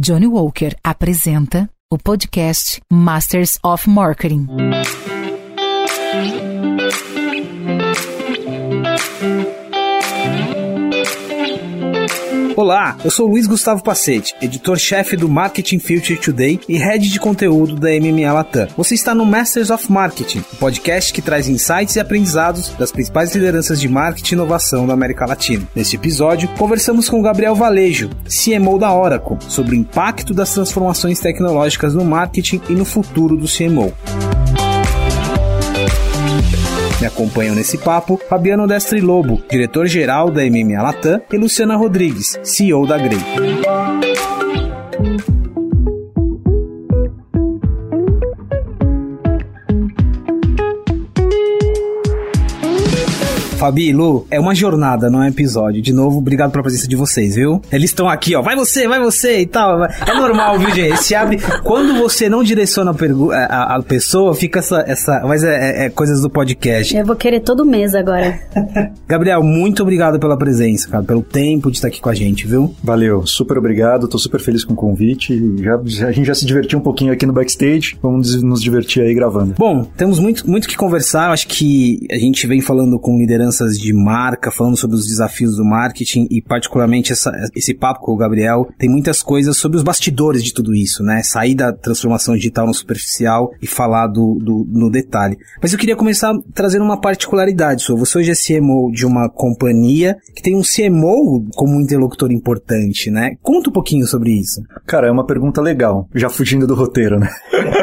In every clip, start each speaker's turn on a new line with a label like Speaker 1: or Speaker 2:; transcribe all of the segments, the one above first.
Speaker 1: Johnny Walker apresenta o podcast Masters of Marketing.
Speaker 2: Olá, eu sou Luiz Gustavo Pacete, editor-chefe do Marketing Future Today e head de conteúdo da MMA Latam. Você está no Masters of Marketing, um podcast que traz insights e aprendizados das principais lideranças de marketing e inovação da América Latina. Neste episódio, conversamos com Gabriel Valejo, CMO da Oracle, sobre o impacto das transformações tecnológicas no marketing e no futuro do CMO. Acompanham nesse papo Fabiano Destre Lobo, diretor-geral da MMA Latam, e Luciana Rodrigues, CEO da Grey. Fabi, Lu, é uma jornada, não é um episódio. De novo, obrigado pela presença de vocês, viu? Eles estão aqui, ó. Vai você, vai você e tal. É normal, viu, gente? Se abre. Quando você não direciona a, a, a pessoa, fica essa. essa mas é, é, é, coisas do podcast.
Speaker 3: Eu vou querer todo mês agora.
Speaker 2: Gabriel, muito obrigado pela presença, cara, pelo tempo de estar aqui com a gente, viu?
Speaker 4: Valeu, super obrigado. Tô super feliz com o convite. Já, já, a gente já se divertiu um pouquinho aqui no backstage. Vamos nos divertir aí gravando.
Speaker 2: Bom, temos muito, muito que conversar. Acho que a gente vem falando com liderança lideranças de marca, falando sobre os desafios do marketing e particularmente essa, esse papo com o Gabriel tem muitas coisas sobre os bastidores de tudo isso, né? Sair da transformação digital no superficial e falar do, do no detalhe. Mas eu queria começar trazendo uma particularidade sua. Você hoje é CMO de uma companhia que tem um CMO como um interlocutor importante, né? Conta um pouquinho sobre isso.
Speaker 4: Cara, é uma pergunta legal, já fugindo do roteiro, né?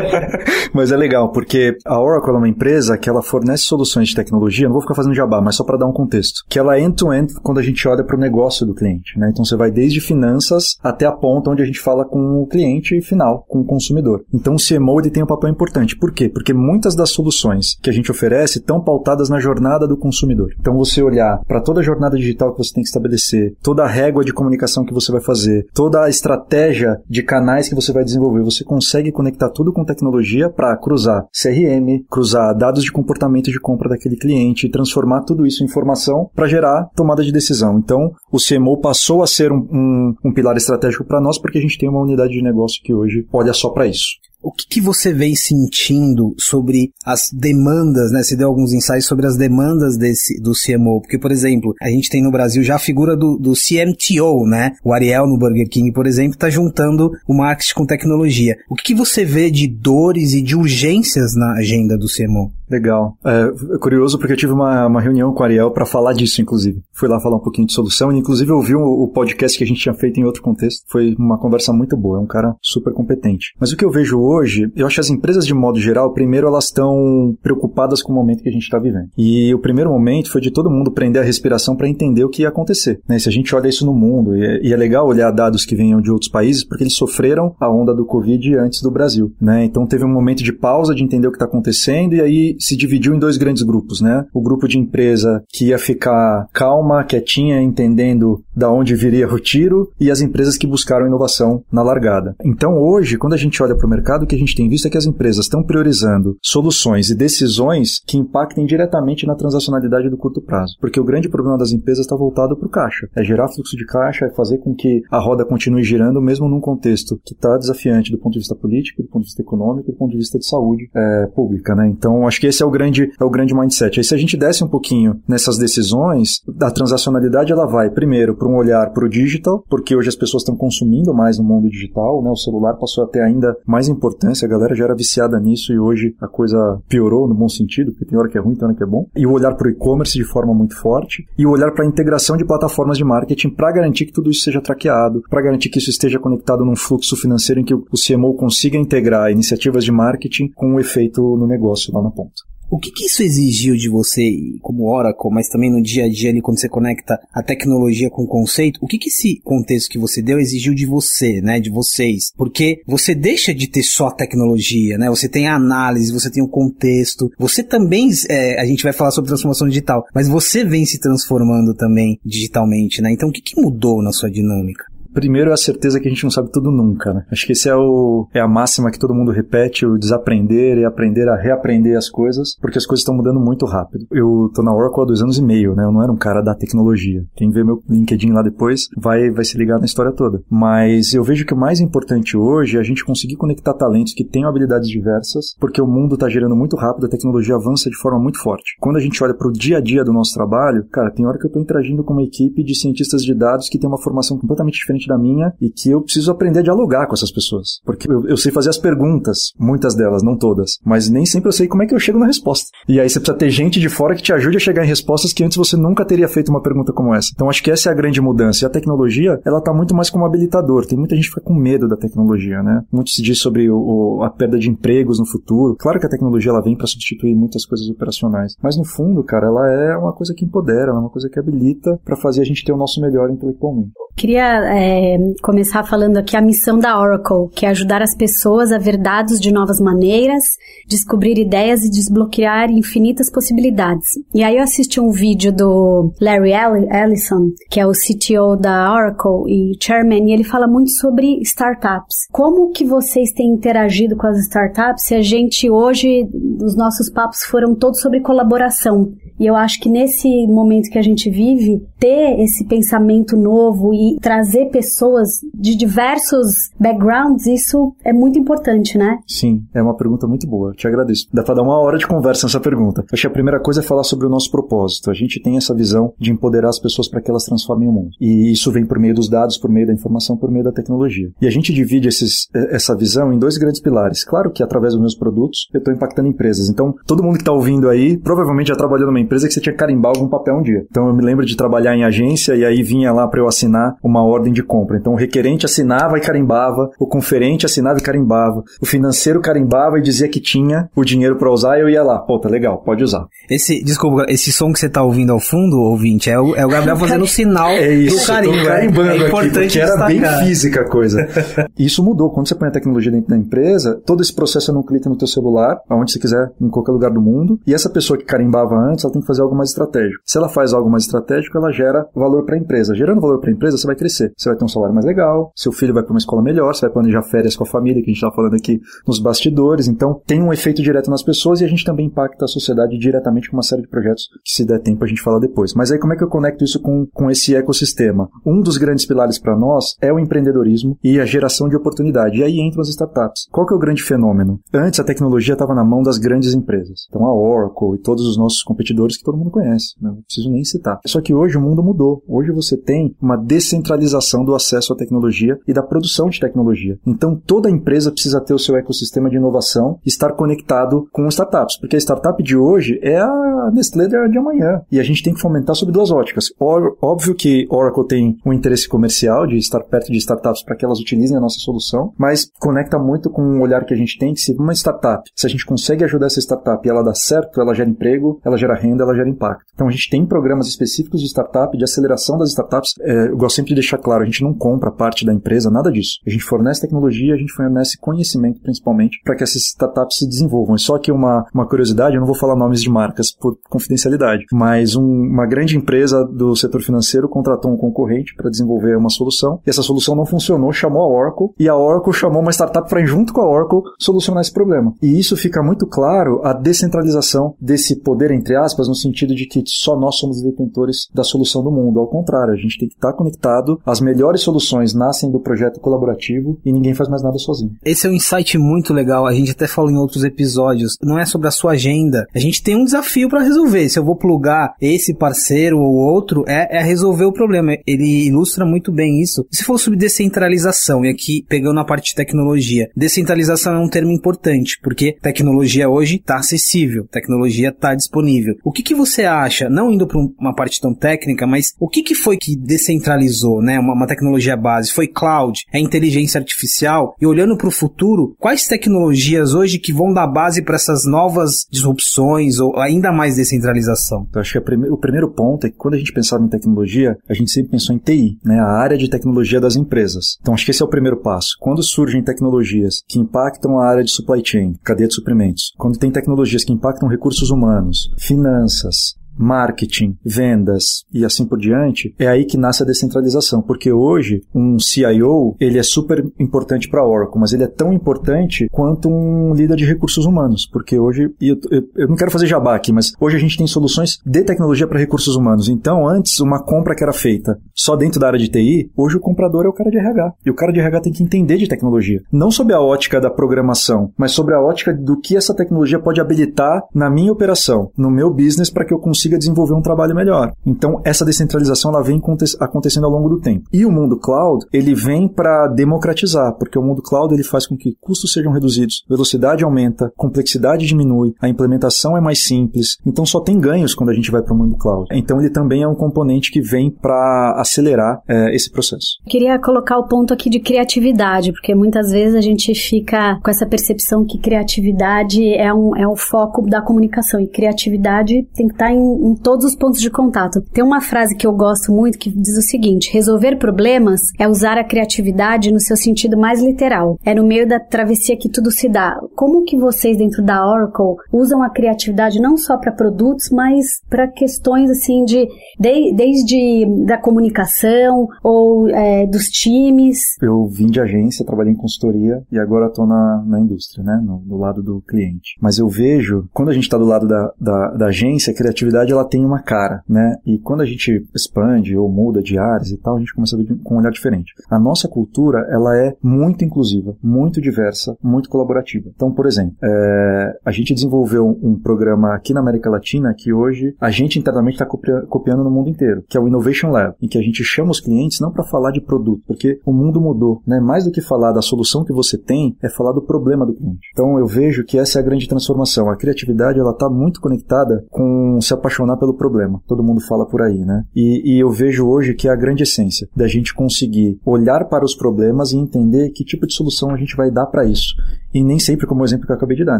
Speaker 4: mas é legal, porque a Oracle é uma empresa que ela fornece soluções de tecnologia, não vou ficar fazendo jabá, mas só para dar um contexto, que ela é end-to-end -end quando a gente olha para o negócio do cliente. Né? Então você vai desde finanças até a ponta onde a gente fala com o cliente final, com o consumidor. Então o CMO ele tem um papel importante. Por quê? Porque muitas das soluções que a gente oferece estão pautadas na jornada do consumidor. Então você olhar para toda a jornada digital que você tem que estabelecer, toda a régua de comunicação que você vai fazer, toda a estratégia de canais que você vai desenvolver, você consegue conectar tudo com tecnologia para cruzar CRM, cruzar dados de comportamento de compra daquele cliente, transformar tudo isso em informação para gerar tomada de decisão. Então, o CMO passou a ser um, um, um pilar estratégico para nós porque a gente tem uma unidade de negócio que hoje olha só para isso.
Speaker 2: O que, que, você vem sentindo sobre as demandas, né? Você deu alguns ensaios sobre as demandas desse, do CMO. Porque, por exemplo, a gente tem no Brasil já a figura do, do CMTO, né? O Ariel no Burger King, por exemplo, está juntando o marketing com tecnologia. O que, que, você vê de dores e de urgências na agenda do CMO?
Speaker 4: Legal. É, é curioso porque eu tive uma, uma reunião com o Ariel para falar disso, inclusive. Fui lá falar um pouquinho de solução e, inclusive, ouvi o, o podcast que a gente tinha feito em outro contexto. Foi uma conversa muito boa. É um cara super competente. Mas o que eu vejo hoje hoje, eu acho que as empresas de modo geral, primeiro elas estão preocupadas com o momento que a gente está vivendo. E o primeiro momento foi de todo mundo prender a respiração para entender o que ia acontecer. Né? Se a gente olha isso no mundo, e é, e é, legal olhar dados que venham de outros países, porque eles sofreram a onda do Covid antes do Brasil. Né? Então teve um momento de pausa de entender o que está acontecendo e aí se dividiu em dois grandes grupos. Né? O grupo de empresa que ia ficar calma, quietinha, entendendo da onde viria o tiro, e as empresas que buscaram inovação na largada. Então hoje, quando a gente olha para o mercado, o que a gente tem visto é que as empresas estão priorizando soluções e decisões que impactem diretamente na transacionalidade do curto prazo. Porque o grande problema das empresas está voltado para o caixa. É gerar fluxo de caixa, é fazer com que a roda continue girando, mesmo num contexto que está desafiante do ponto de vista político, do ponto de vista econômico, do ponto de vista de saúde é, pública. Né? Então, acho que esse é o grande, é o grande mindset. Aí, se a gente desce um pouquinho nessas decisões, a transacionalidade ela vai, primeiro, para um olhar para o digital, porque hoje as pessoas estão consumindo mais no mundo digital, né? o celular passou a ter ainda mais importância, a galera já era viciada nisso e hoje a coisa piorou no bom sentido, porque tem hora que é ruim, tem hora que é bom. E o olhar para o e-commerce de forma muito forte e o olhar para a integração de plataformas de marketing para garantir que tudo isso seja traqueado, para garantir que isso esteja conectado num fluxo financeiro em que o CMO consiga integrar iniciativas de marketing com um efeito no negócio lá na ponta.
Speaker 2: O que, que, isso exigiu de você, como Oracle, mas também no dia a dia ali, quando você conecta a tecnologia com o conceito, o que, que esse contexto que você deu exigiu de você, né, de vocês? Porque você deixa de ter só tecnologia, né, você tem a análise, você tem o contexto, você também, é, a gente vai falar sobre transformação digital, mas você vem se transformando também digitalmente, né, então o que, que mudou na sua dinâmica?
Speaker 4: Primeiro é a certeza que a gente não sabe tudo nunca, né? Acho que esse é, o, é a máxima que todo mundo repete, o desaprender e aprender a reaprender as coisas, porque as coisas estão mudando muito rápido. Eu tô na Oracle há dois anos e meio, né? Eu não era um cara da tecnologia. Quem vê meu LinkedIn lá depois vai, vai se ligar na história toda. Mas eu vejo que o mais importante hoje é a gente conseguir conectar talentos que tenham habilidades diversas, porque o mundo está girando muito rápido, a tecnologia avança de forma muito forte. Quando a gente olha para o dia a dia do nosso trabalho, cara, tem hora que eu estou interagindo com uma equipe de cientistas de dados que tem uma formação completamente diferente da minha e que eu preciso aprender a dialogar com essas pessoas. Porque eu, eu sei fazer as perguntas, muitas delas, não todas, mas nem sempre eu sei como é que eu chego na resposta. E aí você precisa ter gente de fora que te ajude a chegar em respostas que antes você nunca teria feito uma pergunta como essa. Então acho que essa é a grande mudança. E a tecnologia, ela está muito mais como habilitador. Tem muita gente que fica com medo da tecnologia, né? Muito se diz sobre o, o, a perda de empregos no futuro. Claro que a tecnologia ela vem para substituir muitas coisas operacionais, mas no fundo, cara, ela é uma coisa que empodera, ela é uma coisa que habilita para fazer a gente ter o nosso melhor intelectualmente.
Speaker 3: Queria é, começar falando aqui a missão da Oracle, que é ajudar as pessoas a ver dados de novas maneiras, descobrir ideias e desbloquear infinitas possibilidades. E aí eu assisti um vídeo do Larry Ellison, que é o CTO da Oracle e Chairman, e ele fala muito sobre startups. Como que vocês têm interagido com as startups se a gente hoje, os nossos papos foram todos sobre colaboração. E eu acho que nesse momento que a gente vive, ter esse pensamento novo e trazer pessoas de diversos backgrounds, isso é muito importante, né?
Speaker 4: Sim, é uma pergunta muito boa. Te agradeço. Dá para dar uma hora de conversa nessa pergunta. Acho que a primeira coisa é falar sobre o nosso propósito. A gente tem essa visão de empoderar as pessoas para que elas transformem o mundo. E isso vem por meio dos dados, por meio da informação, por meio da tecnologia. E a gente divide esses, essa visão em dois grandes pilares. Claro que através dos meus produtos eu estou impactando empresas. Então, todo mundo que está ouvindo aí provavelmente já trabalhou numa empresa que você tinha que carimbar algum papel um dia. Então eu me lembro de trabalhar em agência e aí vinha lá para eu assinar uma ordem de compra. Então o requerente assinava e carimbava, o conferente assinava e carimbava, o financeiro carimbava e dizia que tinha o dinheiro para usar e eu ia lá. Pô, tá legal, pode usar.
Speaker 2: Esse, desculpa, esse som que você tá ouvindo ao fundo, ouvinte, é o, é o Gabriel fazendo o sinal
Speaker 4: é isso,
Speaker 2: do carimbo.
Speaker 4: Tô carimbando é importante aqui, era bem física a coisa. isso mudou. Quando você põe a tecnologia dentro da empresa, todo esse processo é num clique no teu celular, aonde você quiser, em qualquer lugar do mundo. E essa pessoa que carimbava antes, ela tem que fazer algo mais estratégico. Se ela faz algo mais estratégico, ela gera valor para a empresa. Gerando valor para a empresa, você vai crescer. Você vai ter um salário mais legal, seu filho vai para uma escola melhor, você vai planejar férias com a família, que a gente está falando aqui nos bastidores. Então, tem um efeito direto nas pessoas e a gente também impacta a sociedade diretamente com uma série de projetos que, se der tempo, a gente fala depois. Mas aí, como é que eu conecto isso com, com esse ecossistema? Um dos grandes pilares para nós é o empreendedorismo e a geração de oportunidade. E aí entram as startups. Qual que é o grande fenômeno? Antes, a tecnologia estava na mão das grandes empresas. Então, a Oracle e todos os nossos competidores que todo mundo conhece. Né? Não preciso nem citar. Só que hoje o mundo mudou. Hoje você tem uma descentralização do acesso à tecnologia e da produção de tecnologia. Então, toda empresa precisa ter o seu ecossistema de inovação estar conectado com startups. Porque a startup de hoje é a Nestlé de amanhã. E a gente tem que fomentar sobre duas óticas. Óbvio que Oracle tem um interesse comercial de estar perto de startups para que elas utilizem a nossa solução, mas conecta muito com o olhar que a gente tem que se uma startup, se a gente consegue ajudar essa startup e ela dá certo, ela gera emprego, ela gera renda, ela gera impacto. Então a gente tem programas específicos de startup, de aceleração das startups. É, eu gosto sempre de deixar claro, a gente não compra parte da empresa, nada disso. A gente fornece tecnologia, a gente fornece conhecimento principalmente para que essas startups se desenvolvam. Só que uma, uma curiosidade, eu não vou falar nomes de marcas por confidencialidade, mas um, uma grande empresa do setor financeiro contratou um concorrente para desenvolver uma solução e essa solução não funcionou, chamou a Oracle e a Oracle chamou uma startup para ir junto com a Oracle solucionar esse problema. E isso fica muito claro a descentralização desse poder, entre aspas, no sentido de que só nós somos detentores da solução do mundo. Ao contrário, a gente tem que estar conectado. As melhores soluções nascem do projeto colaborativo e ninguém faz mais nada sozinho.
Speaker 2: Esse é um insight muito legal. A gente até falou em outros episódios. Não é sobre a sua agenda. A gente tem um desafio para resolver. Se eu vou plugar esse parceiro ou outro, é, é resolver o problema. Ele ilustra muito bem isso. Se for sobre descentralização, e aqui pegando a parte de tecnologia, descentralização é um termo importante, porque tecnologia hoje está acessível, tecnologia está disponível. O que, que você acha, não indo para uma parte tão técnica, mas o que, que foi que descentralizou, né? Uma, uma tecnologia base? Foi cloud? É inteligência artificial? E olhando para o futuro, quais tecnologias hoje que vão dar base para essas novas disrupções ou ainda mais descentralização?
Speaker 4: Eu acho que prime o primeiro ponto é que quando a gente pensava em tecnologia, a gente sempre pensou em TI, né? A área de tecnologia das empresas. Então acho que esse é o primeiro passo. Quando surgem tecnologias que impactam a área de supply chain, cadeia de suprimentos, quando tem tecnologias que impactam recursos humanos, finanças, crianças marketing, vendas e assim por diante, é aí que nasce a descentralização, porque hoje um CIO, ele é super importante para a Oracle, mas ele é tão importante quanto um líder de recursos humanos, porque hoje, eu, eu, eu não quero fazer jabá aqui, mas hoje a gente tem soluções de tecnologia para recursos humanos. Então, antes, uma compra que era feita só dentro da área de TI, hoje o comprador é o cara de RH. E o cara de RH tem que entender de tecnologia. Não sob a ótica da programação, mas sobre a ótica do que essa tecnologia pode habilitar na minha operação, no meu business, para que eu consiga desenvolver um trabalho melhor. Então, essa descentralização ela vem acontecendo ao longo do tempo. E o mundo cloud, ele vem para democratizar, porque o mundo cloud ele faz com que custos sejam reduzidos, velocidade aumenta, complexidade diminui, a implementação é mais simples. Então, só tem ganhos quando a gente vai para o mundo cloud. Então, ele também é um componente que vem para acelerar é, esse processo.
Speaker 3: Queria colocar o ponto aqui de criatividade, porque muitas vezes a gente fica com essa percepção que criatividade é um, é o foco da comunicação e criatividade tem que estar em, em todos os pontos de contato. Tem uma frase que eu gosto muito que diz o seguinte: resolver problemas é usar a criatividade no seu sentido mais literal. É no meio da travessia que tudo se dá. Como que vocês dentro da Oracle usam a criatividade não só para produtos, mas para questões assim de, de, desde da comunicação ou é, dos times?
Speaker 4: Eu vim de agência, trabalhei em consultoria e agora estou na, na indústria, né, no, do lado do cliente. Mas eu vejo quando a gente está do lado da, da, da agência, a criatividade ela tem uma cara, né? E quando a gente expande ou muda de áreas e tal, a gente começa a ver com um olhar diferente. A nossa cultura, ela é muito inclusiva, muito diversa, muito colaborativa. Então, por exemplo, é, a gente desenvolveu um programa aqui na América Latina que hoje a gente internamente está copiando no mundo inteiro, que é o Innovation Lab, em que a gente chama os clientes não para falar de produto, porque o mundo mudou, né? Mais do que falar da solução que você tem, é falar do problema do cliente. Então, eu vejo que essa é a grande transformação. A criatividade, ela está muito conectada com se apaixonar pelo problema. Todo mundo fala por aí, né? E, e eu vejo hoje que é a grande essência da gente conseguir olhar para os problemas e entender que tipo de solução a gente vai dar para isso. E nem sempre, como o exemplo que eu acabei de dar,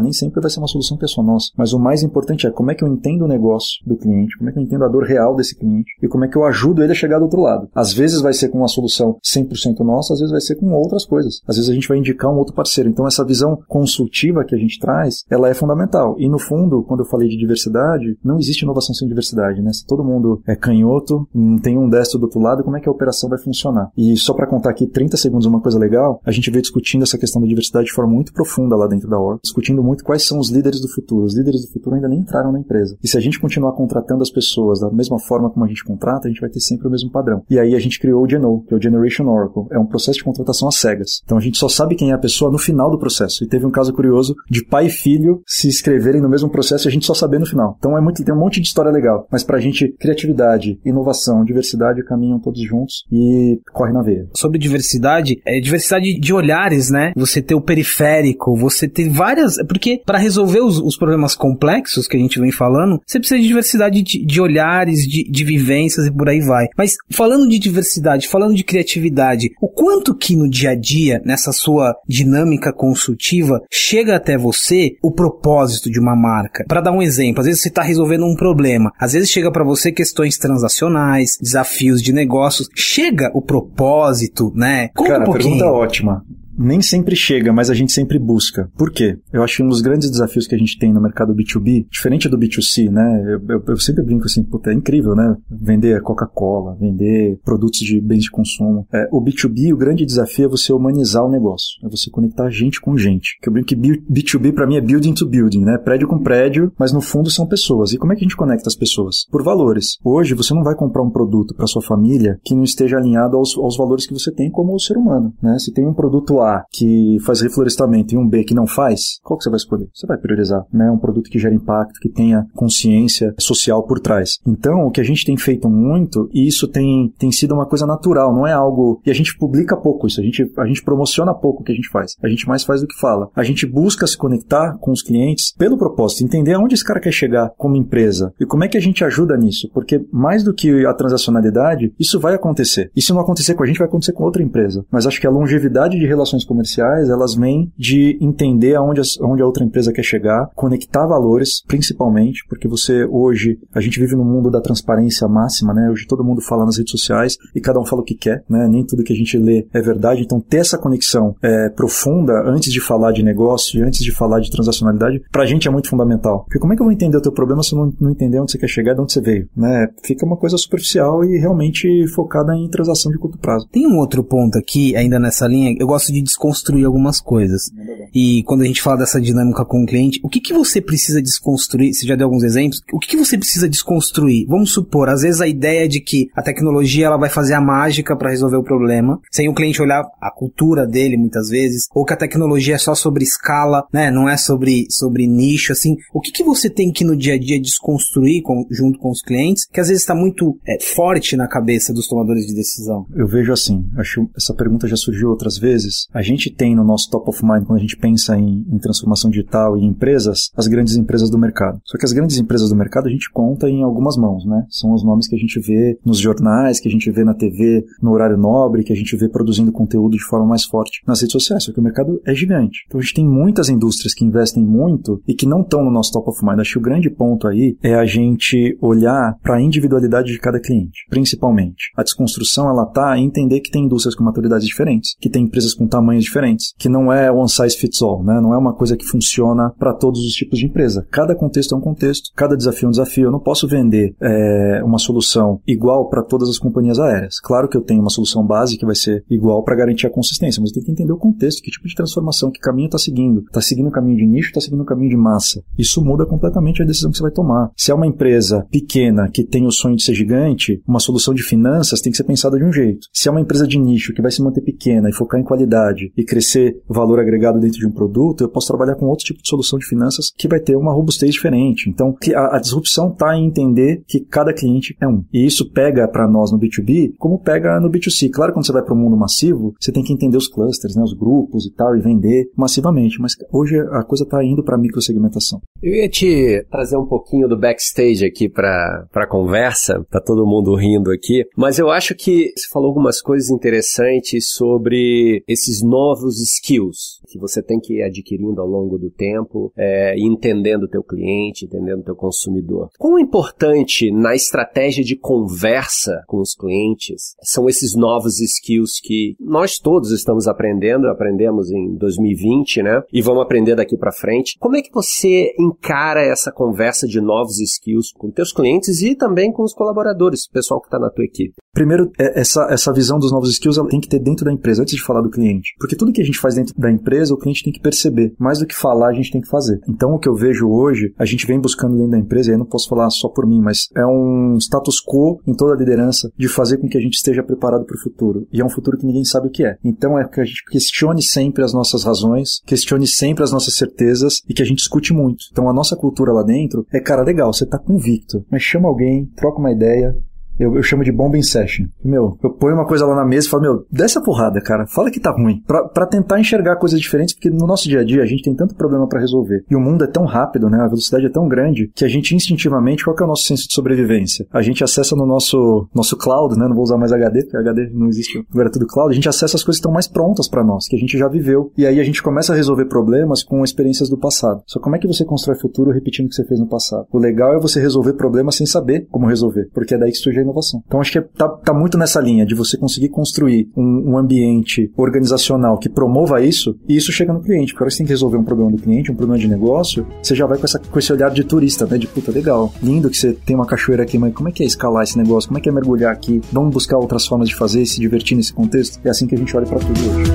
Speaker 4: nem sempre vai ser uma solução que é só nossa. Mas o mais importante é como é que eu entendo o negócio do cliente, como é que eu entendo a dor real desse cliente e como é que eu ajudo ele a chegar do outro lado. Às vezes vai ser com uma solução 100% nossa, às vezes vai ser com outras coisas. Às vezes a gente vai indicar um outro parceiro. Então essa visão consultiva que a gente traz, ela é fundamental. E no fundo, quando eu falei de diversidade, não existe inovação sem diversidade, né? Se todo mundo é canhoto, não tem um destro do outro lado, como é que a operação vai funcionar? E só para contar aqui 30 segundos uma coisa legal, a gente veio discutindo essa questão da diversidade de forma muito profunda profunda lá dentro da org, discutindo muito quais são os líderes do futuro. Os líderes do futuro ainda nem entraram na empresa. E se a gente continuar contratando as pessoas da mesma forma como a gente contrata, a gente vai ter sempre o mesmo padrão. E aí a gente criou o Geno, que é o Generation Oracle. É um processo de contratação às cegas. Então a gente só sabe quem é a pessoa no final do processo. E teve um caso curioso de pai e filho se inscreverem no mesmo processo e a gente só saber no final. Então é muito, tem um monte de história legal. Mas pra gente, criatividade, inovação, diversidade caminham todos juntos e corre na veia.
Speaker 2: Sobre diversidade, é diversidade de olhares, né? Você ter o periférico, você ter várias. Porque para resolver os, os, problemas complexos que a gente vem falando, você precisa de diversidade de, de olhares, de, de, vivências e por aí vai. Mas falando de diversidade, falando de criatividade, o quanto que no dia a dia, nessa sua dinâmica consultiva, chega até você o propósito de uma marca? Para dar um exemplo, às vezes você está resolvendo um problema, às vezes chega para você questões transacionais, desafios de negócios, chega o propósito, né?
Speaker 4: Conta Cara, um pouquinho. pergunta ótima nem sempre chega, mas a gente sempre busca. Por quê? Eu acho que um dos grandes desafios que a gente tem no mercado B2B, diferente do B2C, né? Eu, eu, eu sempre brinco assim, puta, é incrível, né? Vender Coca-Cola, vender produtos de bens de consumo. É, o B2B, o grande desafio é você humanizar o negócio, é você conectar gente com gente. Que eu brinco que B2B para mim é building to building, né? Prédio com prédio, mas no fundo são pessoas. E como é que a gente conecta as pessoas? Por valores. Hoje você não vai comprar um produto para sua família que não esteja alinhado aos, aos valores que você tem como ser humano, né? Se tem um produto A que faz reflorestamento e um B que não faz, qual que você vai escolher? Você vai priorizar, né? Um produto que gera impacto, que tenha consciência social por trás. Então, o que a gente tem feito muito, e isso tem, tem sido uma coisa natural, não é algo... E a gente publica pouco isso, a gente, a gente promociona pouco o que a gente faz. A gente mais faz do que fala. A gente busca se conectar com os clientes pelo propósito, entender aonde esse cara quer chegar como empresa e como é que a gente ajuda nisso, porque mais do que a transacionalidade, isso vai acontecer. E se não acontecer com a gente, vai acontecer com outra empresa. Mas acho que a longevidade de relações relações comerciais, elas vêm de entender aonde, aonde a outra empresa quer chegar, conectar valores, principalmente, porque você hoje, a gente vive num mundo da transparência máxima, né? Hoje todo mundo fala nas redes sociais e cada um fala o que quer, né? Nem tudo que a gente lê é verdade, então ter essa conexão é, profunda antes de falar de negócio e antes de falar de transacionalidade, pra gente é muito fundamental. Porque como é que eu vou entender o teu problema se eu não, não entender onde você quer chegar de onde você veio, né? Fica uma coisa superficial e realmente focada em transação de curto prazo.
Speaker 2: Tem um outro ponto aqui, ainda nessa linha, eu gosto de desconstruir algumas coisas. E quando a gente fala dessa dinâmica com o cliente, o que, que você precisa desconstruir? Você já deu alguns exemplos. O que, que você precisa desconstruir? Vamos supor, às vezes a ideia de que a tecnologia ela vai fazer a mágica para resolver o problema, sem o cliente olhar a cultura dele muitas vezes, ou que a tecnologia é só sobre escala, né? Não é sobre, sobre nicho, assim. O que, que você tem que no dia a dia desconstruir com, junto com os clientes, que às vezes está muito é, forte na cabeça dos tomadores de decisão?
Speaker 4: Eu vejo assim, acho essa pergunta já surgiu outras vezes. A gente tem no nosso top of mind, quando a gente pensa em, em transformação digital e em empresas, as grandes empresas do mercado. Só que as grandes empresas do mercado a gente conta em algumas mãos, né? São os nomes que a gente vê nos jornais, que a gente vê na TV no horário nobre, que a gente vê produzindo conteúdo de forma mais forte nas redes sociais. Só que o mercado é gigante. Então a gente tem muitas indústrias que investem muito e que não estão no nosso top of mind. Acho que o grande ponto aí é a gente olhar para a individualidade de cada cliente, principalmente. A desconstrução ela tá em entender que tem indústrias com maturidades diferentes, que tem empresas com tamanhos diferentes, que não é one size fits all, né? Não é uma coisa que funciona para todos os tipos de empresa. Cada contexto é um contexto, cada desafio é um desafio. Eu não posso vender é, uma solução igual para todas as companhias aéreas. Claro que eu tenho uma solução base que vai ser igual para garantir a consistência, mas tenho que entender o contexto, que tipo de transformação, que caminho está seguindo. Está seguindo um caminho de nicho, está seguindo um caminho de massa. Isso muda completamente a decisão que você vai tomar. Se é uma empresa pequena que tem o sonho de ser gigante, uma solução de finanças tem que ser pensada de um jeito. Se é uma empresa de nicho que vai se manter pequena e focar em qualidade e crescer valor agregado dentro de um produto, eu posso trabalhar com outro tipo de solução de finanças que vai ter uma robustez diferente. Então, a, a disrupção está em entender que cada cliente é um. E isso pega para nós no B2B como pega no B2C. Claro, quando você vai para o mundo massivo, você tem que entender os clusters, né, os grupos e tal, e vender massivamente. Mas hoje a coisa está indo para microsegmentação.
Speaker 5: Eu ia te trazer um pouquinho do backstage aqui para a conversa, tá todo mundo rindo aqui, mas eu acho que você falou algumas coisas interessantes sobre esses novos skills que você tem que ir adquirindo ao longo do tempo, é, entendendo o teu cliente, entendendo o teu consumidor. Quão importante na estratégia de conversa com os clientes são esses novos skills que nós todos estamos aprendendo, aprendemos em 2020, né? E vamos aprender daqui para frente. Como é que você encara essa conversa de novos skills com teus clientes e também com os colaboradores, o pessoal que está na tua equipe?
Speaker 4: Primeiro, é, essa, essa visão dos novos skills tem que ter dentro da empresa, antes de falar do cliente. Porque tudo que a gente faz dentro da empresa, o cliente tem que perceber. Mais do que falar, a gente tem que fazer. Então, o que eu vejo hoje, a gente vem buscando dentro da empresa, e aí não posso falar só por mim, mas é um status quo em toda a liderança de fazer com que a gente esteja preparado para o futuro. E é um futuro que ninguém sabe o que é. Então, é que a gente questione sempre as nossas razões, questione sempre as nossas certezas e que a gente escute muito. Então, a nossa cultura lá dentro é, cara, legal, você tá convicto, mas chama alguém, troca uma ideia, eu, eu, chamo de bombing session. Meu, eu ponho uma coisa lá na mesa e falo, meu, desce a porrada, cara. Fala que tá ruim. Pra, pra tentar enxergar coisas diferentes, porque no nosso dia a dia a gente tem tanto problema para resolver. E o mundo é tão rápido, né? A velocidade é tão grande que a gente instintivamente, qual que é o nosso senso de sobrevivência? A gente acessa no nosso, nosso cloud, né? Não vou usar mais HD, porque HD não existe, agora é tudo cloud. A gente acessa as coisas que estão mais prontas para nós, que a gente já viveu. E aí a gente começa a resolver problemas com experiências do passado. Só como é que você constrói futuro repetindo o que você fez no passado? O legal é você resolver problemas sem saber como resolver, porque é daí que surge inovação. Então acho que está tá muito nessa linha de você conseguir construir um, um, ambiente organizacional que promova isso e isso chega no cliente. Porque agora você tem que resolver um problema do cliente, um problema de negócio, você já vai com, essa, com esse olhar de turista, né? De puta, legal, lindo que você tem uma cachoeira aqui, mas como é que é escalar esse negócio? Como é que é mergulhar aqui? Vamos buscar outras formas de fazer, se divertir nesse contexto? É assim que a gente olha para tudo hoje.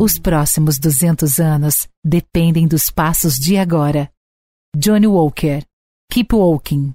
Speaker 1: Os próximos 200 anos dependem dos passos de agora. Johnny Walker Keep Walking.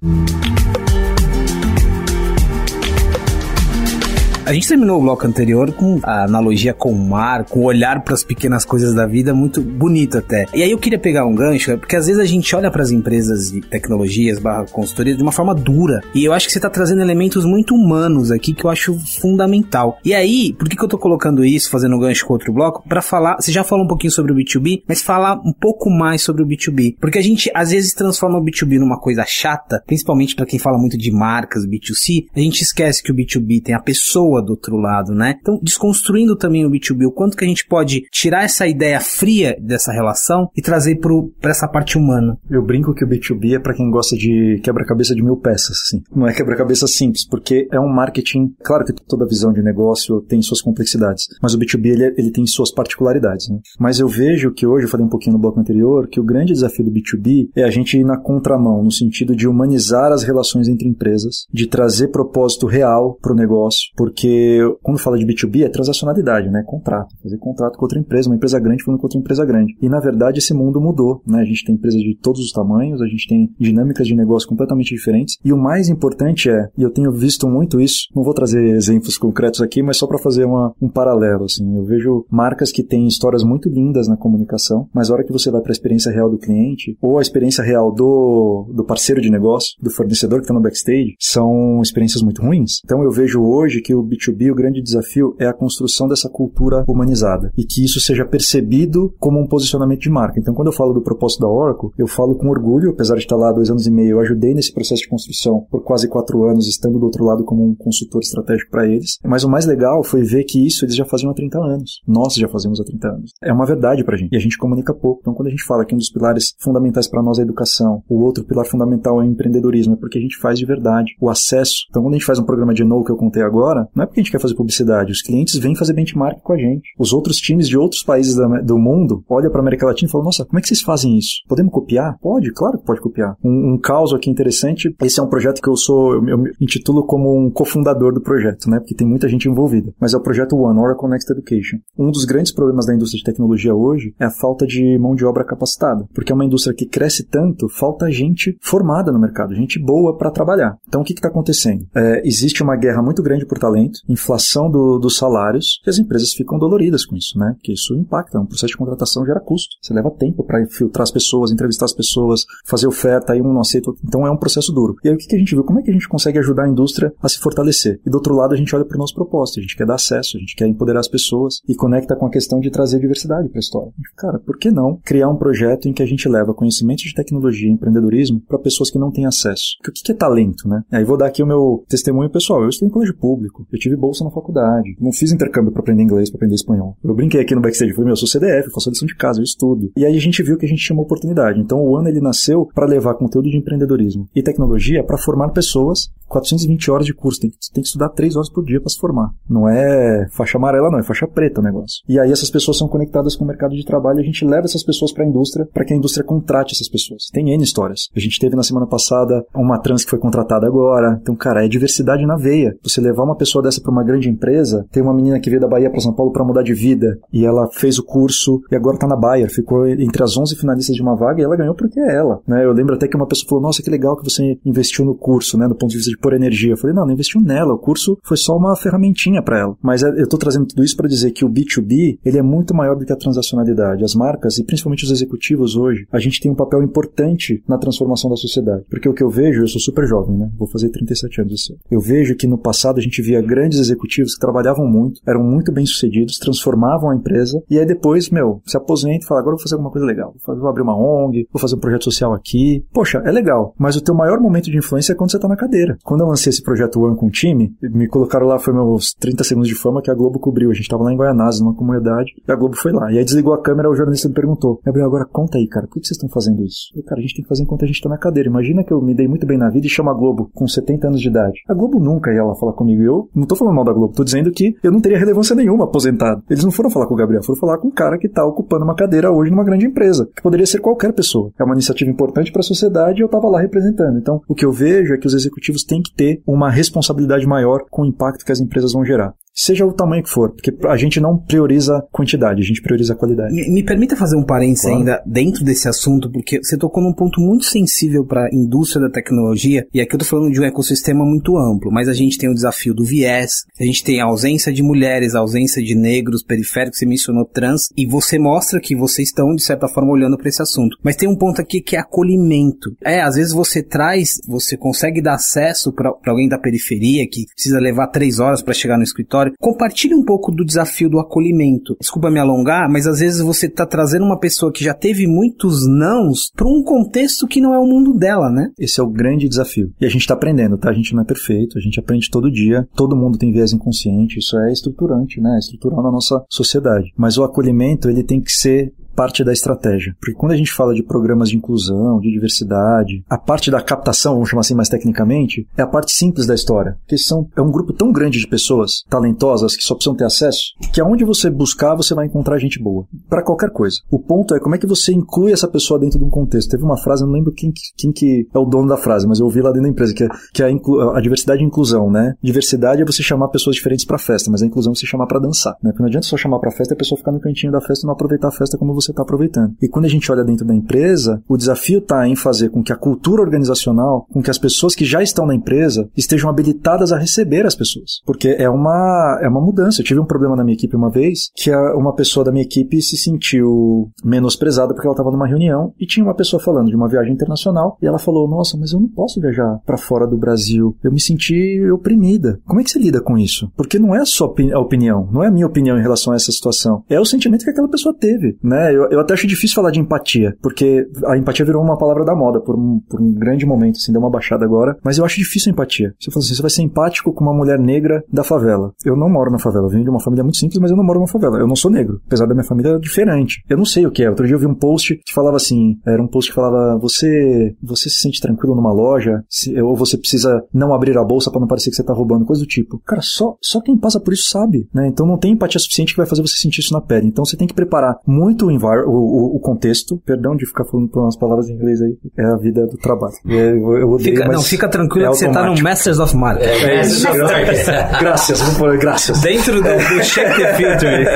Speaker 2: A gente terminou o bloco anterior com a analogia com o mar, com o olhar para as pequenas coisas da vida, muito bonito até. E aí eu queria pegar um gancho, porque às vezes a gente olha para as empresas de tecnologias, barra consultoria, de uma forma dura. E eu acho que você está trazendo elementos muito humanos aqui que eu acho fundamental. E aí, por que, que eu tô colocando isso, fazendo um gancho com outro bloco? Para falar, você já falou um pouquinho sobre o B2B, mas falar um pouco mais sobre o B2B. Porque a gente às vezes transforma o B2B numa coisa chata, principalmente para quem fala muito de marcas, B2C, a gente esquece que o B2B tem a pessoa pessoa do outro lado, né? Então, desconstruindo também o B2B, o quanto que a gente pode tirar essa ideia fria dessa relação e trazer para essa parte humana.
Speaker 4: Eu brinco que o B2B é para quem gosta de quebra-cabeça de mil peças, assim. Não é quebra-cabeça simples, porque é um marketing, claro que toda visão de negócio tem suas complexidades, mas o B2B ele, ele tem suas particularidades, né? Mas eu vejo que hoje, eu falei um pouquinho no bloco anterior, que o grande desafio do B2B é a gente ir na contramão, no sentido de humanizar as relações entre empresas, de trazer propósito real para o negócio, porque quando fala de B2B é transacionalidade, né? Contrato, fazer contrato com outra empresa, uma empresa grande falando com outra empresa grande. E na verdade esse mundo mudou, né? A gente tem empresas de todos os tamanhos, a gente tem dinâmicas de negócio completamente diferentes. E o mais importante é, e eu tenho visto muito isso, não vou trazer exemplos concretos aqui, mas só para fazer uma, um paralelo, assim. Eu vejo marcas que têm histórias muito lindas na comunicação, mas a hora que você vai para a experiência real do cliente, ou a experiência real do, do parceiro de negócio, do fornecedor que está no backstage, são experiências muito ruins. Então eu vejo hoje que o B2B, o grande desafio é a construção dessa cultura humanizada e que isso seja percebido como um posicionamento de marca. Então quando eu falo do propósito da Oracle, eu falo com orgulho, apesar de estar lá dois anos e meio, eu ajudei nesse processo de construção por quase quatro anos, estando do outro lado como um consultor estratégico para eles. Mas o mais legal foi ver que isso eles já faziam há 30 anos. Nós já fazemos há 30 anos. É uma verdade pra gente. E a gente comunica pouco. Então quando a gente fala que um dos pilares fundamentais para nós é a educação, o outro pilar fundamental é o empreendedorismo, é porque a gente faz de verdade. O acesso. Então quando a gente faz um programa de no que eu contei agora, não é porque a gente quer fazer publicidade. Os clientes vêm fazer benchmark com a gente. Os outros times de outros países do mundo olham para América Latina e falam: Nossa, como é que vocês fazem isso? Podemos copiar? Pode, claro que pode copiar. Um, um caso aqui interessante: esse é um projeto que eu sou, eu, eu me intitulo como um cofundador do projeto, né? Porque tem muita gente envolvida. Mas é o projeto One, Oracle Next Education. Um dos grandes problemas da indústria de tecnologia hoje é a falta de mão de obra capacitada. Porque é uma indústria que cresce tanto, falta gente formada no mercado, gente boa para trabalhar. Então o que está acontecendo? É, existe uma guerra muito grande por talento, inflação do, dos salários, e as empresas ficam doloridas com isso, né? Porque isso impacta. Um processo de contratação gera custo. Você leva tempo para filtrar as pessoas, entrevistar as pessoas, fazer oferta, aí um não aceita. Então é um processo duro. E aí o que, que a gente viu? Como é que a gente consegue ajudar a indústria a se fortalecer? E do outro lado a gente olha para o nosso propósito. A gente quer dar acesso, a gente quer empoderar as pessoas e conecta com a questão de trazer diversidade para a história. Cara, por que não criar um projeto em que a gente leva conhecimento de tecnologia e empreendedorismo para pessoas que não têm acesso? Porque o que é talento, né? Aí vou dar aqui o meu testemunho pessoal. Eu estou em colégio público, eu tive bolsa na faculdade, não fiz intercâmbio para aprender inglês, para aprender espanhol. Eu brinquei aqui no backstage, falei, meu, eu sou CDF, eu faço lição de casa, eu estudo. E aí a gente viu que a gente tinha uma oportunidade. Então o ano ele nasceu para levar conteúdo de empreendedorismo e tecnologia para formar pessoas 420 horas de curso, tem que, tem que estudar 3 horas por dia para se formar. Não é faixa amarela, não, é faixa preta o negócio. E aí essas pessoas são conectadas com o mercado de trabalho e a gente leva essas pessoas para a indústria, para que a indústria contrate essas pessoas. Tem N histórias. A gente teve na semana passada uma trans que foi contratada agora. Então, cara, é diversidade na veia. Você levar uma pessoa dessa para uma grande empresa, tem uma menina que veio da Bahia para São Paulo para mudar de vida e ela fez o curso e agora tá na Bayer, ficou entre as 11 finalistas de uma vaga e ela ganhou porque é ela, né? Eu lembro até que uma pessoa falou: "Nossa, que legal que você investiu no curso, né, do ponto de vista de pôr energia". Eu falei: "Não, não investiu nela, o curso foi só uma ferramentinha para ela". Mas é, eu tô trazendo tudo isso para dizer que o B2B, ele é muito maior do que a transacionalidade. As marcas e principalmente os executivos hoje, a gente tem um papel importante na transformação da sociedade. Porque o que eu vejo, eu sou super jovem, né? Vou fazer 37 anos esse ano. Eu vejo que no passado a gente via grandes executivos que trabalhavam muito, eram muito bem-sucedidos, transformavam a empresa e aí depois, meu, se aposenta e fala: "Agora eu vou fazer alguma coisa legal. Vou abrir uma ONG, vou fazer um projeto social aqui". Poxa, é legal, mas o teu maior momento de influência é quando você tá na cadeira. Quando eu lancei esse projeto One com o time, me colocaram lá, foi meus 30 segundos de fama que a Globo cobriu. A gente tava lá em Guaianazes, numa comunidade, e a Globo foi lá. E aí desligou a câmera, o jornalista me perguntou: Gabriel, agora conta aí, cara, por que vocês estão fazendo isso? Eu, cara, a gente tem que fazer enquanto a gente tá na cadeira. Imagina que eu me dei muito bem na vida e chamo a Globo com 70 anos de idade. A Globo nunca ia lá falar comigo. Eu não tô falando mal da Globo, tô dizendo que eu não teria relevância nenhuma aposentado. Eles não foram falar com o Gabriel, foram falar com um cara que tá ocupando uma cadeira hoje numa grande empresa, que poderia ser qualquer pessoa. É uma iniciativa importante para a sociedade e eu tava lá representando. Então, o que eu vejo é que os executivos têm que ter uma responsabilidade maior com o impacto que as empresas vão gerar seja o tamanho que for, porque a gente não prioriza quantidade, a gente prioriza qualidade.
Speaker 2: Me, me permita fazer um parênteses claro. ainda dentro desse assunto, porque você tocou num ponto muito sensível para a indústria da tecnologia, e aqui eu tô falando de um ecossistema muito amplo, mas a gente tem o desafio do viés, a gente tem a ausência de mulheres, a ausência de negros, periféricos, você mencionou trans, e você mostra que vocês estão, de certa forma, olhando para esse assunto. Mas tem um ponto aqui que é acolhimento. É, às vezes você traz, você consegue dar acesso para alguém da periferia que precisa levar três horas para chegar no escritório, história. Compartilhe um pouco do desafio do acolhimento. Desculpa me alongar, mas às vezes você está trazendo uma pessoa que já teve muitos nãos para um contexto que não é o mundo dela, né?
Speaker 4: Esse é o grande desafio. E a gente está aprendendo, tá? A gente não é perfeito, a gente aprende todo dia. Todo mundo tem viés inconsciente, isso é estruturante, né? É estrutural na nossa sociedade. Mas o acolhimento, ele tem que ser parte da estratégia. Porque quando a gente fala de programas de inclusão, de diversidade, a parte da captação, vamos chamar assim mais tecnicamente, é a parte simples da história. Porque são, é um grupo tão grande de pessoas talentosas que só precisam ter acesso, que aonde você buscar, você vai encontrar gente boa. para qualquer coisa. O ponto é como é que você inclui essa pessoa dentro de um contexto. Teve uma frase, não lembro quem, quem que é o dono da frase, mas eu ouvi lá dentro da empresa, que é, que é a, a diversidade e inclusão, né? Diversidade é você chamar pessoas diferentes para festa, mas a inclusão é você chamar para dançar, né? Porque não adianta só chamar para festa e a pessoa ficar no cantinho da festa e não aproveitar a festa como você você está aproveitando. E quando a gente olha dentro da empresa, o desafio está em fazer com que a cultura organizacional, com que as pessoas que já estão na empresa estejam habilitadas a receber as pessoas. Porque é uma, é uma mudança. Eu tive um problema na minha equipe uma vez, que uma pessoa da minha equipe se sentiu menosprezada porque ela estava numa reunião e tinha uma pessoa falando de uma viagem internacional e ela falou: Nossa, mas eu não posso viajar para fora do Brasil. Eu me senti oprimida. Como é que você lida com isso? Porque não é a sua opinião, não é a minha opinião em relação a essa situação. É o sentimento que aquela pessoa teve, né? Eu, eu até acho difícil falar de empatia, porque a empatia virou uma palavra da moda por um, por um grande momento, assim, deu uma baixada agora, mas eu acho difícil a empatia. Você fala assim, você vai ser empático com uma mulher negra da favela. Eu não moro na favela, eu venho de uma família muito simples, mas eu não moro na favela. Eu não sou negro, apesar da minha família diferente. Eu não sei o que é. Outro dia eu vi um post que falava assim, era um post que falava, você, você se sente tranquilo numa loja, se, ou você precisa não abrir a bolsa para não parecer que você tá roubando, coisa do tipo. Cara, só, só quem passa por isso sabe, né? Então não tem empatia suficiente que vai fazer você sentir isso na pele. Então você tem que preparar muito o o, o, contexto. Perdão de ficar falando umas palavras em inglês aí. É a vida do trabalho.
Speaker 2: É, eu, eu odeio, fica, não, fica tranquilo é que você tá no Masters of Marketing. É, é,
Speaker 4: é, graças, graças.
Speaker 2: Dentro do, do check the filter.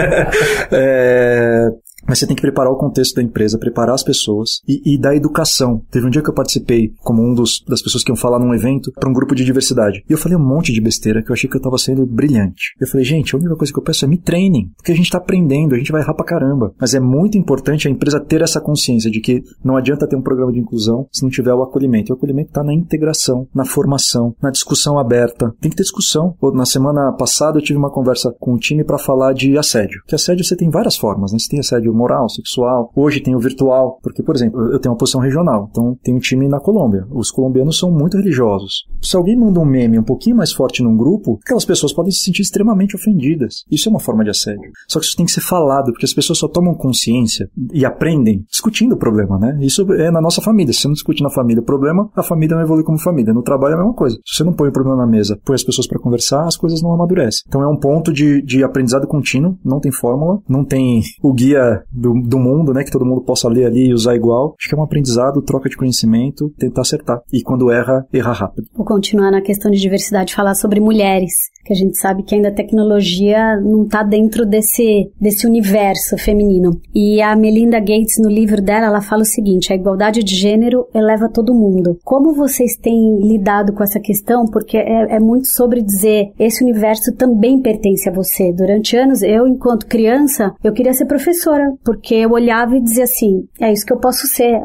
Speaker 4: é, mas você tem que preparar o contexto da empresa, preparar as pessoas e, e da educação. Teve um dia que eu participei como um dos, das pessoas que iam falar num evento para um grupo de diversidade. E eu falei um monte de besteira que eu achei que eu estava sendo brilhante. Eu falei, gente, a única coisa que eu peço é me treinem, porque a gente está aprendendo, a gente vai errar pra caramba. Mas é muito importante a empresa ter essa consciência de que não adianta ter um programa de inclusão se não tiver o acolhimento. E o acolhimento está na integração, na formação, na discussão aberta. Tem que ter discussão. Na semana passada eu tive uma conversa com o time para falar de assédio. Que assédio você tem várias formas, né? Você tem assédio moral, sexual. Hoje tem o virtual, porque, por exemplo, eu tenho uma posição regional, então tem um time na Colômbia. Os colombianos são muito religiosos. Se alguém manda um meme um pouquinho mais forte num grupo, aquelas pessoas podem se sentir extremamente ofendidas. Isso é uma forma de assédio. Só que isso tem que ser falado, porque as pessoas só tomam consciência e aprendem discutindo o problema, né? Isso é na nossa família. Se você não discute na família o problema, a família não evolui como família. No trabalho é a mesma coisa. Se você não põe o problema na mesa, põe as pessoas para conversar, as coisas não amadurecem. Então é um ponto de, de aprendizado contínuo, não tem fórmula, não tem o guia do, do mundo, né? Que todo mundo possa ler ali e usar igual. Acho que é um aprendizado, troca de conhecimento, tentar acertar. E quando erra, errar rápido.
Speaker 3: Vou continuar na questão de diversidade, falar sobre mulheres que a gente sabe que ainda a tecnologia não está dentro desse, desse universo feminino. E a Melinda Gates, no livro dela, ela fala o seguinte: a igualdade de gênero eleva todo mundo. Como vocês têm lidado com essa questão? Porque é, é muito sobre dizer esse universo também pertence a você. Durante anos, eu, enquanto criança, eu queria ser professora, porque eu olhava e dizia assim: é isso que eu posso ser.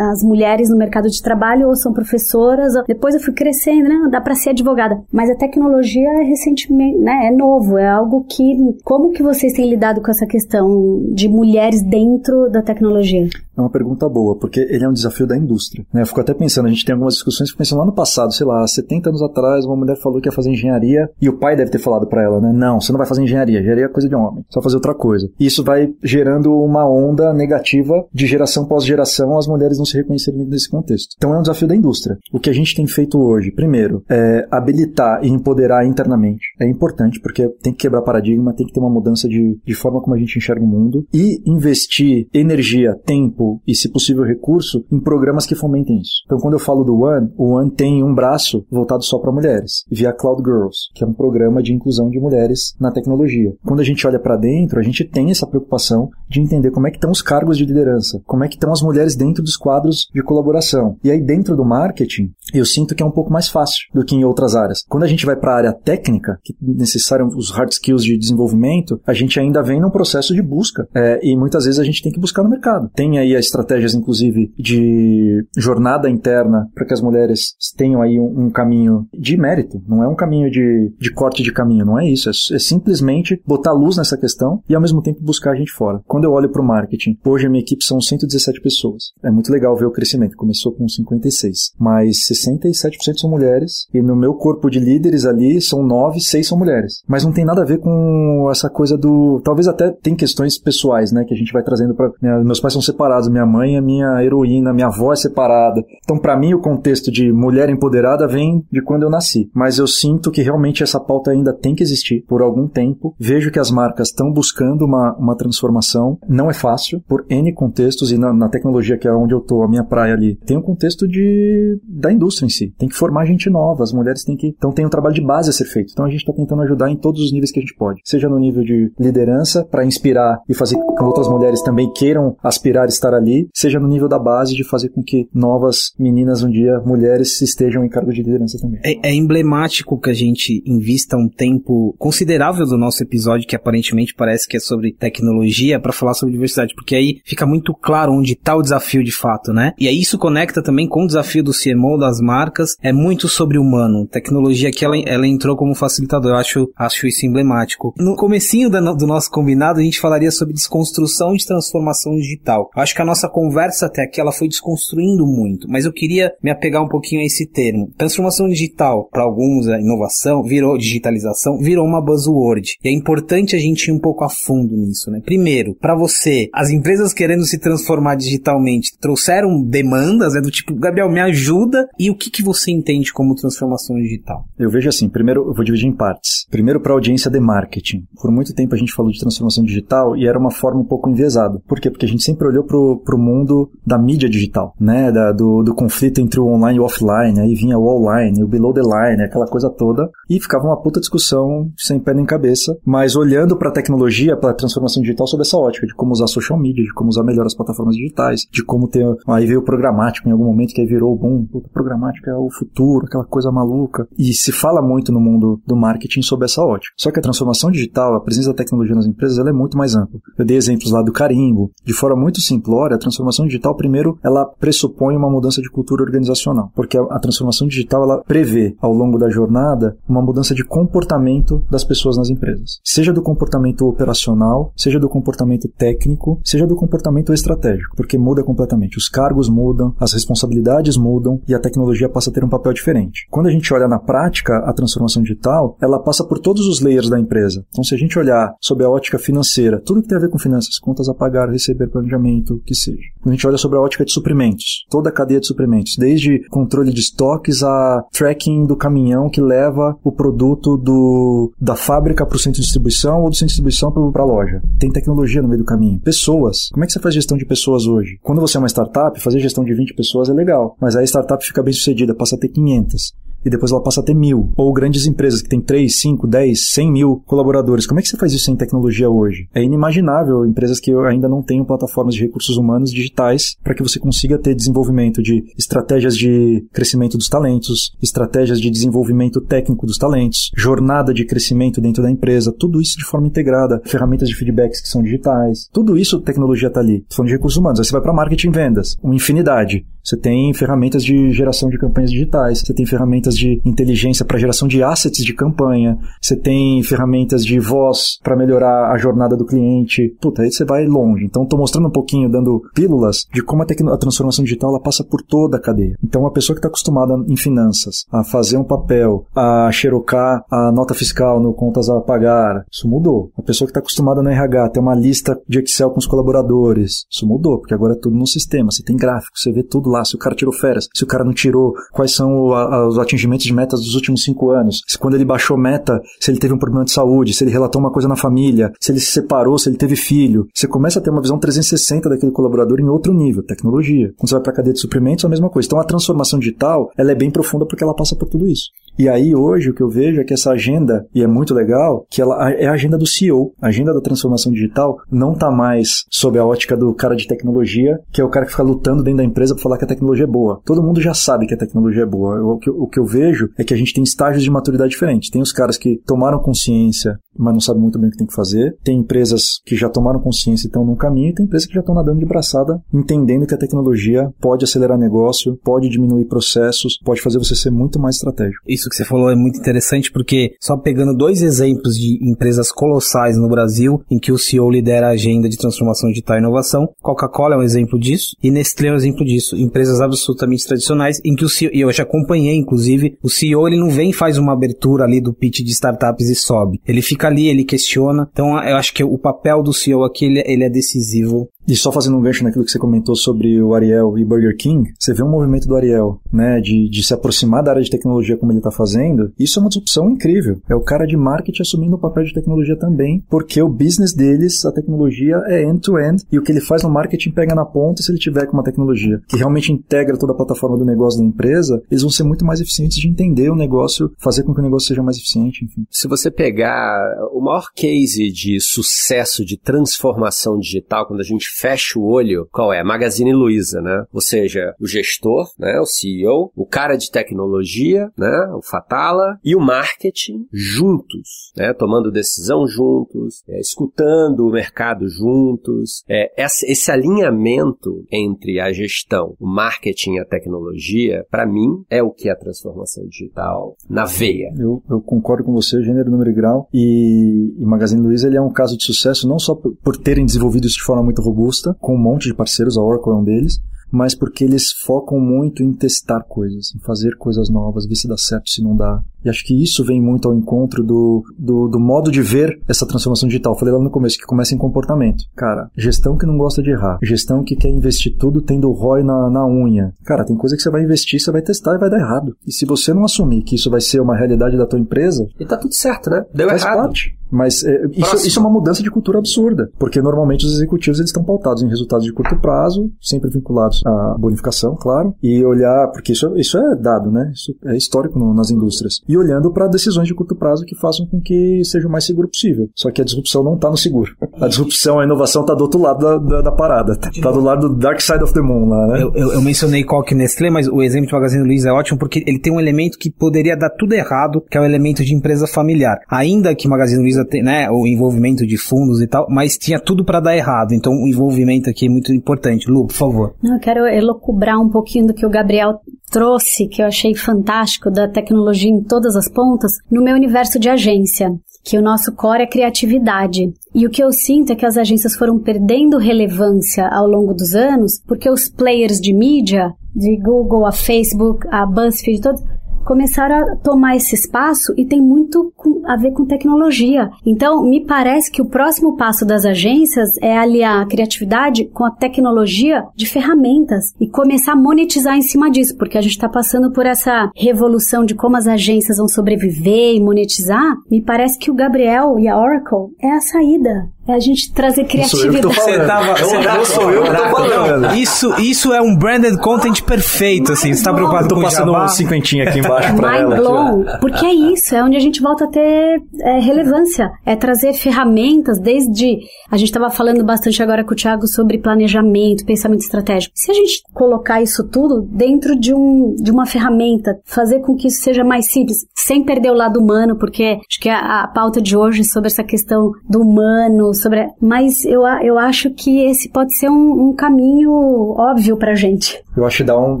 Speaker 3: As mulheres no mercado de trabalho ou são professoras. Depois eu fui crescendo, né? Dá para ser advogada. Mas a tecnologia é recentemente, né, é novo, é algo que como que vocês têm lidado com essa questão de mulheres dentro da tecnologia?
Speaker 4: É uma pergunta boa, porque ele é um desafio da indústria. Né? Eu fico até pensando, a gente tem algumas discussões, fico pensando lá no passado, sei lá, 70 anos atrás, uma mulher falou que ia fazer engenharia e o pai deve ter falado para ela, né? Não, você não vai fazer engenharia, engenharia é coisa de homem, só fazer outra coisa. E isso vai gerando uma onda negativa de geração pós geração, as mulheres não se reconhecerem nesse contexto. Então é um desafio da indústria. O que a gente tem feito hoje, primeiro, é habilitar e empoderar internamente. É importante, porque tem que quebrar paradigma, tem que ter uma mudança de, de forma como a gente enxerga o mundo e investir energia, tempo, e, se possível, recurso em programas que fomentem isso. Então, quando eu falo do One, o One tem um braço voltado só para mulheres, via Cloud Girls, que é um programa de inclusão de mulheres na tecnologia. Quando a gente olha para dentro, a gente tem essa preocupação de entender como é que estão os cargos de liderança, como é que estão as mulheres dentro dos quadros de colaboração. E aí, dentro do marketing, eu sinto que é um pouco mais fácil do que em outras áreas. Quando a gente vai para a área técnica, que necessitam os hard skills de desenvolvimento, a gente ainda vem num processo de busca. É, e muitas vezes a gente tem que buscar no mercado. Tem aí estratégias, inclusive, de jornada interna para que as mulheres tenham aí um, um, caminho de mérito. Não é um caminho de, de corte de caminho, não é isso. É, é simplesmente botar luz nessa questão e ao mesmo tempo buscar a gente fora. Quando eu olho para o marketing, hoje a minha equipe são 117 pessoas. É muito legal ver o crescimento. Começou com 56, mas 67% são mulheres e no meu corpo de líderes ali são 9, 6 são mulheres. Mas não tem nada a ver com essa coisa do. Talvez até tem questões pessoais, né, que a gente vai trazendo para meus pais são separados, minha mãe é minha heroína, minha avó é separada. Então, para mim, o contexto de mulher empoderada vem de quando eu nasci. Mas eu sinto que realmente essa pauta ainda tem que existir por algum tempo. Vejo que as marcas estão buscando uma, uma transformação. Não é fácil, por N contextos, e na, na tecnologia, que é onde eu tô, a minha praia ali, tem um contexto de da indústria em si. Tem que formar gente nova, as mulheres têm que. Então tem um trabalho de base a ser feito. Então a gente está tentando ajudar em todos os níveis que a gente pode. Seja no nível de liderança, para inspirar e fazer com que outras mulheres também queiram aspirar a estar ali, seja no nível da base de fazer com que novas meninas um dia, mulheres, estejam em cargo de liderança também.
Speaker 2: É, é emblemático que a gente invista um tempo considerável do nosso episódio, que aparentemente parece que é sobre tecnologia, para falar sobre diversidade, porque aí fica muito claro onde está o desafio de fato, né? E aí isso conecta também com o desafio do CMO, das marcas, é muito sobre humano. Tecnologia que ela, ela entrou como facilitador, eu acho, acho isso emblemático. No comecinho da, do nosso combinado, a gente falaria sobre desconstrução de transformação digital. Eu acho que a nossa conversa até aqui, ela foi desconstruindo muito, mas eu queria me apegar um pouquinho a esse termo. Transformação digital, para alguns, a inovação, virou digitalização, virou uma buzzword. E é importante a gente ir um pouco a fundo nisso, né? Primeiro, para você, as empresas querendo se transformar digitalmente trouxeram demandas, né, do tipo, Gabriel, me ajuda, e o que, que você entende como transformação digital?
Speaker 4: Eu vejo assim, primeiro eu vou dividir em partes. Primeiro para a audiência de marketing. Por muito tempo a gente falou de transformação digital e era uma forma um pouco enviesada. Por quê? Porque a gente sempre olhou pro, mundo da mídia digital, né, da, do, do conflito entre o online e o offline, aí vinha o online, o below the line, aquela coisa toda, e ficava uma puta discussão sem pé nem cabeça, mas olhando para a tecnologia, para a transformação digital sob essa ótica, de como usar social media, de como usar melhor as plataformas digitais, de como ter. Aí veio o programático em algum momento que aí virou o boom. Puta, programático é o futuro, aquela coisa maluca. E se fala muito no mundo do marketing sob essa ótica. Só que a transformação digital, a presença da tecnologia nas empresas, ela é muito mais ampla. Eu dei exemplos lá do carimbo. De forma muito simplória, a transformação digital, primeiro, ela pressupõe uma mudança de cultura organizacional. Porque a, a transformação digital, ela prevê, ao longo da jornada, uma mudança de comportamento das pessoas nas empresas. Seja do comportamento operacional, seja do comportamento técnico, seja do comportamento estratégico, porque muda completamente. Os cargos mudam, as responsabilidades mudam e a tecnologia passa a ter um papel diferente. Quando a gente olha na prática a transformação digital, ela passa por todos os layers da empresa. Então, se a gente olhar sob a ótica financeira, tudo que tem a ver com finanças, contas a pagar, receber, planejamento, que seja. Quando a gente olha sobre a ótica de suprimentos, toda a cadeia de suprimentos, desde controle de estoques a tracking do caminhão que leva o produto do, da fábrica para o centro de distribuição ou do centro de distribuição para a loja. Tem tecnologia no meio do caminho. Pessoas. Como é que você faz gestão de pessoas hoje? Quando você é uma startup, fazer gestão de 20 pessoas é legal, mas aí a startup fica bem sucedida, passa a ter 500 e depois ela passa a ter mil. Ou grandes empresas que têm 3, 5, 10, 100 mil colaboradores. Como é que você faz isso sem tecnologia hoje? É inimaginável empresas que ainda não tenham plataformas de recursos humanos digitais para que você consiga ter desenvolvimento de estratégias de crescimento dos talentos, estratégias de desenvolvimento técnico dos talentos, jornada de crescimento dentro da empresa, tudo isso de forma integrada, ferramentas de feedbacks que são digitais. Tudo isso tecnologia está ali. Falando de recursos humanos. Aí você vai para marketing e vendas, uma infinidade. Você tem ferramentas de geração de campanhas digitais, você tem ferramentas de inteligência para geração de assets de campanha, você tem ferramentas de voz para melhorar a jornada do cliente. Puta, aí você vai longe. Então, estou mostrando um pouquinho, dando pílulas de como a, a transformação digital ela passa por toda a cadeia. Então, uma pessoa que está acostumada em finanças a fazer um papel, a xerocar a nota fiscal no contas a pagar, isso mudou. A pessoa que está acostumada no RH a ter uma lista de Excel com os colaboradores, isso mudou, porque agora é tudo no sistema. Você tem gráfico, você vê tudo lá lá, se o cara tirou férias, se o cara não tirou, quais são os atingimentos de metas dos últimos cinco anos, se quando ele baixou meta, se ele teve um problema de saúde, se ele relatou uma coisa na família, se ele se separou, se ele teve filho. Você começa a ter uma visão 360 daquele colaborador em outro nível, tecnologia. Quando você vai para a cadeia de suprimentos, é a mesma coisa. Então a transformação digital, ela é bem profunda porque ela passa por tudo isso. E aí hoje o que eu vejo é que essa agenda, e é muito legal, que ela é a agenda do CEO. A agenda da transformação digital não está mais sob a ótica do cara de tecnologia, que é o cara que fica lutando dentro da empresa para falar que a tecnologia é boa. Todo mundo já sabe que a tecnologia é boa. O que, o que eu vejo é que a gente tem estágios de maturidade diferentes. Tem os caras que tomaram consciência mas não sabe muito bem o que tem que fazer. Tem empresas que já tomaram consciência e estão num caminho, e tem empresas que já estão nadando de braçada, entendendo que a tecnologia pode acelerar negócio, pode diminuir processos, pode fazer você ser muito mais estratégico.
Speaker 2: Isso que você falou é muito interessante porque só pegando dois exemplos de empresas colossais no Brasil em que o CEO lidera a agenda de transformação digital e inovação, Coca-Cola é um exemplo disso e Nestlé é um exemplo disso. Empresas absolutamente tradicionais em que o CEO, e eu já acompanhei inclusive, o CEO ele não vem e faz uma abertura ali do pitch de startups e sobe. Ele fica ali, ele questiona. Então eu acho que o papel do CEO aqui ele, ele é decisivo
Speaker 4: e só fazendo um gancho naquilo que você comentou sobre o Ariel e Burger King, você vê um movimento do Ariel, né, de, de se aproximar da área de tecnologia como ele está fazendo. Isso é uma disrupção incrível. É o cara de marketing assumindo o papel de tecnologia também, porque o business deles, a tecnologia é end-to-end, -end, e o que ele faz no marketing pega na ponta se ele tiver com uma tecnologia que realmente integra toda a plataforma do negócio da empresa, eles vão ser muito mais eficientes de entender o negócio, fazer com que o negócio seja mais eficiente, enfim.
Speaker 5: Se você pegar o maior case de sucesso de transformação digital, quando a gente fecha o olho, qual é? Magazine Luiza, né? Ou seja, o gestor, né? O CEO, o cara de tecnologia, né? O Fatala e o marketing juntos, né? Tomando decisão juntos, é, escutando o mercado juntos. É, esse alinhamento entre a gestão, o marketing e a tecnologia, para mim, é o que é a transformação digital na veia.
Speaker 4: Eu, eu concordo com você, gênero, número e grau. E, e Magazine Luiza ele é um caso de sucesso não só por, por terem desenvolvido isso de forma muito robusta, robusta, com um monte de parceiros, a Oracle é um deles, mas porque eles focam muito em testar coisas, em fazer coisas novas, ver se dá certo, se não dá. E acho que isso vem muito ao encontro do, do, do modo de ver essa transformação digital. falei lá no começo que começa em comportamento. Cara, gestão que não gosta de errar. Gestão que quer investir tudo tendo o ROI na, na unha. Cara, tem coisa que você vai investir, você vai testar e vai dar errado. E se você não assumir que isso vai ser uma realidade da tua empresa...
Speaker 5: E tá tudo certo, né?
Speaker 4: Deu faz errado. Parte. Mas é, isso, isso, é uma mudança de cultura absurda, porque normalmente os executivos eles estão pautados em resultados de curto prazo, sempre vinculados à bonificação, claro, e olhar, porque isso, isso é dado, né? Isso é histórico no, nas indústrias. E olhando para decisões de curto prazo que façam com que seja o mais seguro possível. Só que a disrupção não está no seguro. A disrupção, a inovação está do outro lado da, da, da parada. Está do lado do dark side of the moon lá, né?
Speaker 2: Eu, eu, eu mencionei Coque Nestlé, mas o exemplo de Magazine Luiza é ótimo porque ele tem um elemento que poderia dar tudo errado, que é o elemento de empresa familiar. Ainda que Magazine Luiza tem, né, o envolvimento de fundos e tal, mas tinha tudo para dar errado. Então o envolvimento aqui é muito importante. Lu, por favor.
Speaker 3: Não, eu quero elocubrar um pouquinho do que o Gabriel trouxe, que eu achei fantástico, da tecnologia em todas as pontas, no meu universo de agência que o nosso core é criatividade. E o que eu sinto é que as agências foram perdendo relevância ao longo dos anos, porque os players de mídia, de Google, a Facebook, a BuzzFeed, todos, começaram a tomar esse espaço e tem muito a ver com tecnologia. Então, me parece que o próximo passo das agências é aliar a criatividade com a tecnologia de ferramentas e começar a monetizar em cima disso, porque a gente está passando por essa revolução de como as agências vão sobreviver e monetizar. Me parece que o Gabriel e a Oracle é a saída. É a gente trazer criatividade.
Speaker 2: Você tava, você tava, sou eu que tô falando. Isso, isso é um branded content perfeito, assim. Você tá preocupado com
Speaker 4: passando um cinquentinha aqui embaixo pra
Speaker 3: Mind
Speaker 4: ela.
Speaker 3: Blown, aqui, porque é isso, é onde a gente volta a ter é, relevância. É trazer ferramentas desde... A gente tava falando bastante agora com o Thiago sobre planejamento, pensamento estratégico. Se a gente colocar isso tudo dentro de, um, de uma ferramenta, fazer com que isso seja mais simples, sem perder o lado humano, porque acho que a, a pauta de hoje sobre essa questão do humano, sobre. Mas eu, eu acho que esse pode ser um, um caminho óbvio pra gente.
Speaker 4: Eu acho que dá um,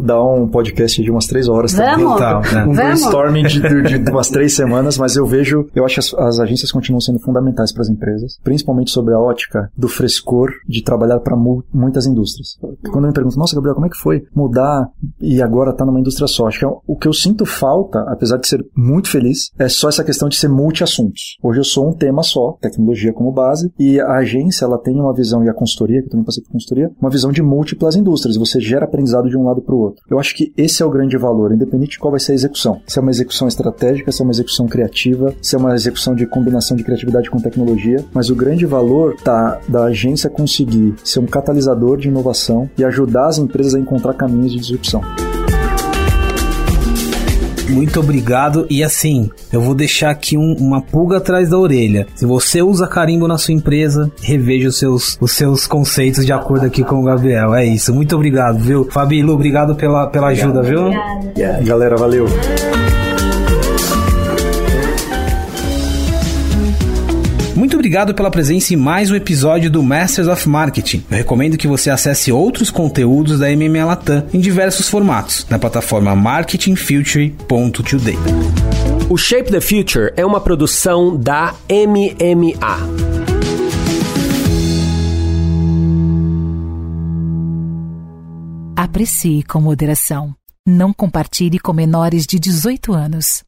Speaker 4: dá um podcast de umas três horas
Speaker 3: Vamos?
Speaker 4: também. Tá, né? Um brainstorming de, de, de, umas três semanas, mas eu vejo, eu acho que as, as agências continuam sendo fundamentais para as empresas, principalmente sobre a ótica do frescor de trabalhar para mu muitas indústrias. Quando eu me pergunto, nossa, Gabriel, como é que foi mudar e agora tá numa indústria só? Acho que é, o que eu sinto falta, apesar de ser muito feliz, é só essa questão de ser multi-assuntos. Hoje eu sou um tema só, tecnologia como base, e a agência ela tem uma visão, e a consultoria, que eu também passei por consultoria, uma visão de múltiplas indústrias. Você gera aprendizado de um lado para o outro. Eu acho que esse é o grande valor, independente de qual vai ser a execução. Se é uma execução estratégica, se é uma execução criativa, se é uma execução de combinação de criatividade com tecnologia, mas o grande valor tá da agência conseguir ser um catalisador de inovação e ajudar as empresas a encontrar caminhos de disrupção.
Speaker 2: Muito obrigado. E assim, eu vou deixar aqui um, uma pulga atrás da orelha. Se você usa carimbo na sua empresa, reveja os seus, os seus conceitos de acordo aqui com o Gabriel. É isso. Muito obrigado, viu? Fabílio, obrigado pela, pela ajuda, viu?
Speaker 3: Obrigada.
Speaker 4: Yeah. Galera, valeu.
Speaker 2: Obrigado pela presença em mais um episódio do Masters of Marketing. Eu recomendo que você acesse outros conteúdos da MMA Latam em diversos formatos na plataforma marketingfuture.today.
Speaker 5: O Shape the Future é uma produção da MMA.
Speaker 1: Aprecie com moderação. Não compartilhe com menores de 18 anos.